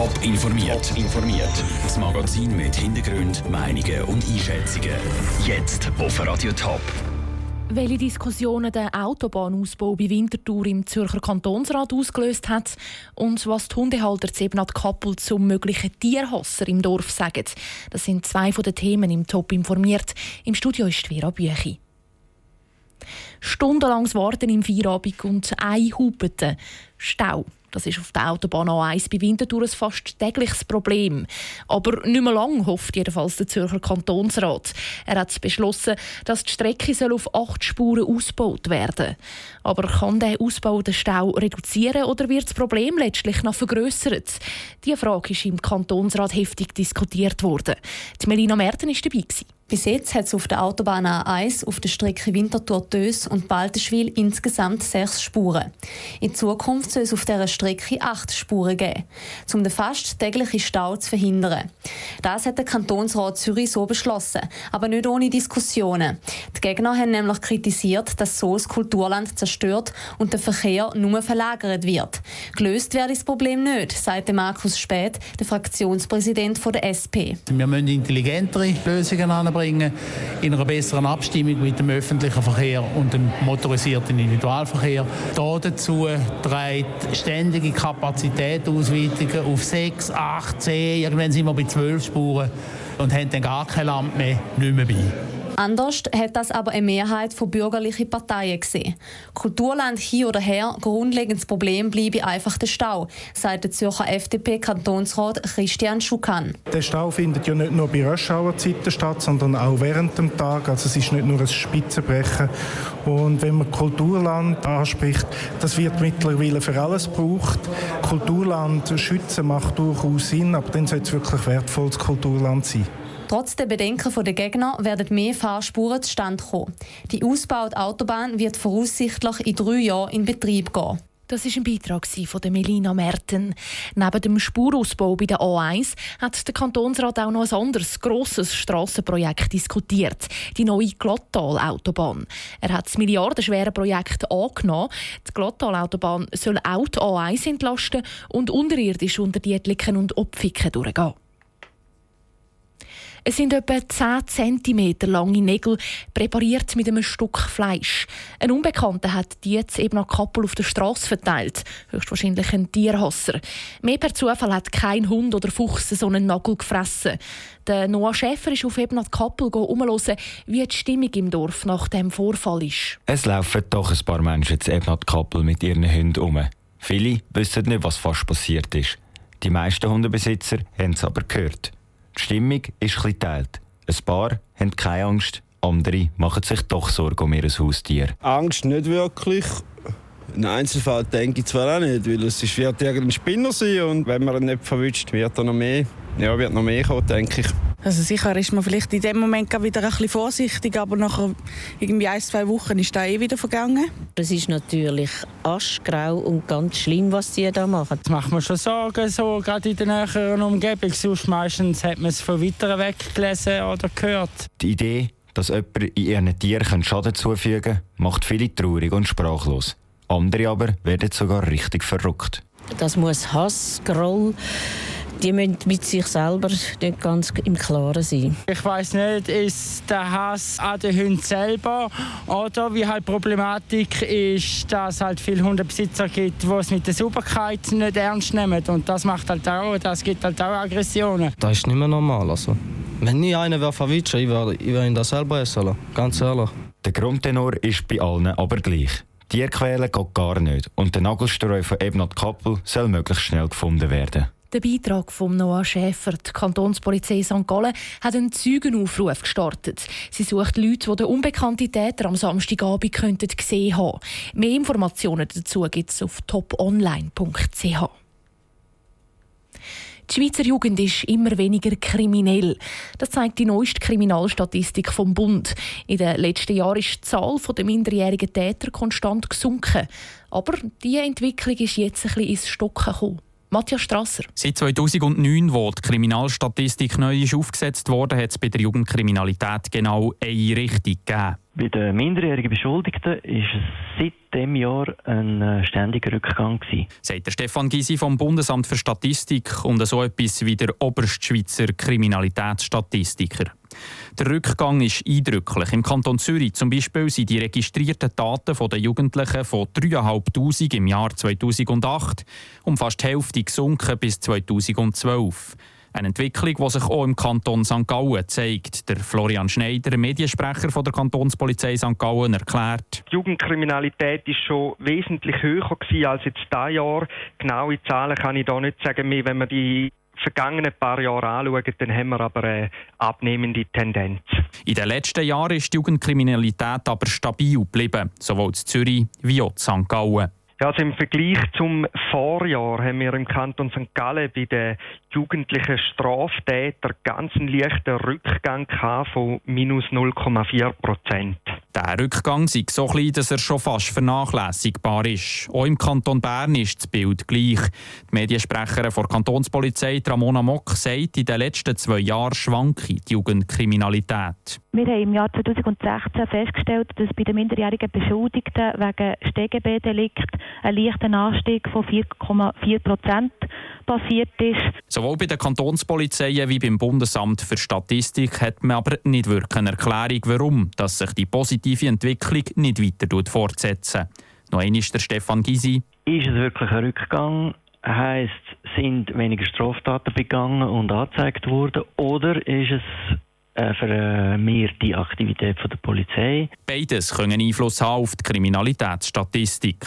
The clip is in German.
Top informiert. informiert. Das Magazin mit Hintergrund, Meinungen und Einschätzungen. Jetzt auf Radio Top. Welche Diskussionen der Autobahnausbau bei Winterthur im Zürcher Kantonsrat ausgelöst hat und was die Hundehalter Zebnat Kappel zum möglichen Tierhasser im Dorf sagen, das sind zwei von den Themen im Top informiert. Im Studio ist Vera Büchi. Stundenlanges Warten im Feierabend und ein Hupete Stau. Das ist auf der Autobahn A1 bei Winterthur ein fast tägliches Problem. Aber nicht mehr lang hofft jedenfalls der Zürcher Kantonsrat. Er hat beschlossen, dass die Strecke soll auf acht Spuren ausgebaut werden Aber kann der Ausbau den Stau reduzieren oder wird das Problem letztlich noch vergrößert? Diese Frage ist im Kantonsrat heftig diskutiert worden. Die Melina Merten war dabei. Bis jetzt hat es auf der Autobahn A1 auf der Strecke Winterthur-Dös und Baltenschwil insgesamt sechs Spuren. In Zukunft soll es auf dieser Strecke acht Spuren geben, um den fast täglichen Stau zu verhindern. Das hat der Kantonsrat Zürich so beschlossen, aber nicht ohne Diskussionen. Die Gegner haben nämlich kritisiert, dass so das Kulturland zerstört und der Verkehr nur verlagert wird. Gelöst werde das Problem nicht, sagte Markus Späth, der Fraktionspräsident der SP. Wir müssen intelligentere Lösungen anbringen bringen, in einer besseren Abstimmung mit dem öffentlichen Verkehr und dem motorisierten Individualverkehr. Da dazu trägt ständige Kapazitätsausweitungen auf sechs, acht, zehn, irgendwann sind wir bei zwölf Spuren und haben dann gar kein Land mehr, nicht mehr bei. Anders hat das aber eine Mehrheit von bürgerlichen Parteien gesehen. Kulturland hier oder her, grundlegendes Problem bleibe einfach der Stau, sagt der Zürcher FDP-Kantonsrat Christian Schukan. Der Stau findet ja nicht nur bei Rush-Hour-Zeiten statt, sondern auch während dem Tag. Also es ist nicht nur ein Spitzenbrechen. Und wenn man Kulturland anspricht, das wird mittlerweile für alles gebraucht. Kulturland schützen macht durchaus Sinn, aber dann sollte es wirklich wertvolles Kulturland sein. Trotz der Bedenken der Gegner werden mehr Fahrspuren zustande kommen. Die ausgebaute Autobahn wird voraussichtlich in drei Jahren in Betrieb gehen. Das ist ein Beitrag von Melina Merten. Neben dem Spurausbau bei der A1 hat der Kantonsrat auch noch ein anderes grosses Strassenprojekt diskutiert, die neue Glottal-Autobahn. Er hat das milliardenschwere Projekt angenommen. Die Glottal-Autobahn soll auch die A1 entlasten und unterirdisch unter Dietliken und Opfiken durchgehen. Es sind etwa 10 cm lange Nägel, präpariert mit einem Stück Fleisch. Ein Unbekannter hat die jetzt eben an Kappel auf der Straße verteilt. Höchstwahrscheinlich ein Tierhasser. Mehr per Zufall hat kein Hund oder Fuchs so einen Nagel gefressen. Der Noah Schäfer ist auf Ebnat Kappel umhören, wie die Stimmung im Dorf nach dem Vorfall ist. Es laufen doch ein paar Menschen zu Ebnat Kappel mit ihren Hunden um. Viele wissen nicht, was fast passiert ist. Die meisten Hundebesitzer haben es aber gehört. Die Stimmung ist etwas geteilt. Ein paar haben keine Angst, andere machen sich doch Sorgen um ihr Haustier. Angst nicht wirklich. Im Einzelfall denke ich zwar auch nicht, weil es wird irgendein Spinner sein und wenn man ihn nicht verwünscht, wird er noch mehr, ja, wird noch mehr kommen, denke ich. Also sicher ist man vielleicht in dem Moment wieder ein bisschen vorsichtig, aber nach irgendwie ein, zwei Wochen ist das eh wieder vergangen. Es ist natürlich aschgrau und ganz schlimm, was sie da machen. Das macht man schon Sorgen, so, gerade in der näheren Umgebung. Sonst meistens hat man es von weiter weg gelesen oder gehört. Die Idee, dass jemand in ihren Tieren Schaden zufügen kann, macht viele traurig und sprachlos. Andere aber werden sogar richtig verrückt. Das muss Hass, Groll, die müssen mit sich selber nicht ganz im Klaren sein. Ich weiß nicht, ist der Hass an den Hunden selber oder wie halt Problematik ist, dass es halt viele Hundebesitzer gibt, die es mit der Sauberkeit nicht ernst nehmen und das macht halt auch, das gibt halt auch Aggressionen. Das ist nicht mehr normal, also. Wenn nie einer wäre verwitscht, ich würde ich ihn das selber essen lassen. ganz ehrlich. Der Grundtenor ist bei allen aber gleich. Tierquälen geht gar nicht und der Nagelstreu von Ebnat Kappel soll möglichst schnell gefunden werden. Der Beitrag von Noah Schäfer. Die Kantonspolizei St. Gallen hat einen Zeugenaufruf gestartet. Sie sucht Leute, die den unbekannten Täter am Samstagabend könnten gesehen haben. Mehr Informationen dazu gibt es auf toponline.ch. Die Schweizer Jugend ist immer weniger kriminell. Das zeigt die neueste Kriminalstatistik vom Bund. In den letzten Jahren ist die Zahl der minderjährigen Täter konstant gesunken. Aber diese Entwicklung ist jetzt ein bisschen ins Stocken gekommen. Matthias Strasser. Seit 2009, wo die Kriminalstatistik neu aufgesetzt wurde, hat es bei der Jugendkriminalität genau eine Richtung gegeben. Bei den minderjährigen Beschuldigten ist es seit dem Jahr ein äh, ständiger Rückgang gewesen. Sagt der Stefan Gysi vom Bundesamt für Statistik und so etwas wie der Oberstschweizer Kriminalitätsstatistiker. Der Rückgang ist eindrücklich. Im Kanton Zürich zum Beispiel sind die registrierten Daten der Jugendlichen von 3'500 im Jahr 2008 um fast die Hälfte gesunken bis 2012. Eine Entwicklung, die sich auch im Kanton St. Gallen zeigt. Der Florian Schneider, Mediensprecher von der Kantonspolizei St. Gallen, erklärt. Die Jugendkriminalität ist schon wesentlich höher gewesen als jetzt dieses Jahr. Genaue Zahlen kann ich da nicht sagen. Wenn man die vergangenen paar Jahre anschauen, dann haben wir aber eine abnehmende Tendenz. In den letzten Jahren ist die Jugendkriminalität aber stabil geblieben, sowohl in Zürich wie auch in St. Gallen. Ja, also im Vergleich zum Vorjahr haben wir im Kanton St. Gallen bei den jugendlichen Straftätern ganz einen leichten Rückgang von minus 0,4 Prozent. Der Rückgang ist so klein, dass er schon fast vernachlässigbar ist. Auch im Kanton Bern ist das Bild gleich. Die Mediensprecherin der Kantonspolizei, Ramona Mock, sagt, in den letzten zwei Jahren schwanke die Jugendkriminalität. Wir haben im Jahr 2016 festgestellt, dass bei den minderjährigen Beschuldigten wegen StGB-Delikt ein leichter Anstieg von 4,4 Prozent passiert ist. Sowohl bei den Kantonspolizeien wie beim Bundesamt für Statistik hat man aber nicht wirklich eine Erklärung, warum dass sich die positive Entwicklung nicht weiter fortsetzen. Noch einmal ist der Stefan Gysi. Ist es wirklich ein Rückgang? Heißt, sind weniger Straftaten begangen und angezeigt worden? Oder ist es eine vermehrte Aktivität von der Polizei? Beides können Einfluss haben auf die Kriminalitätsstatistik.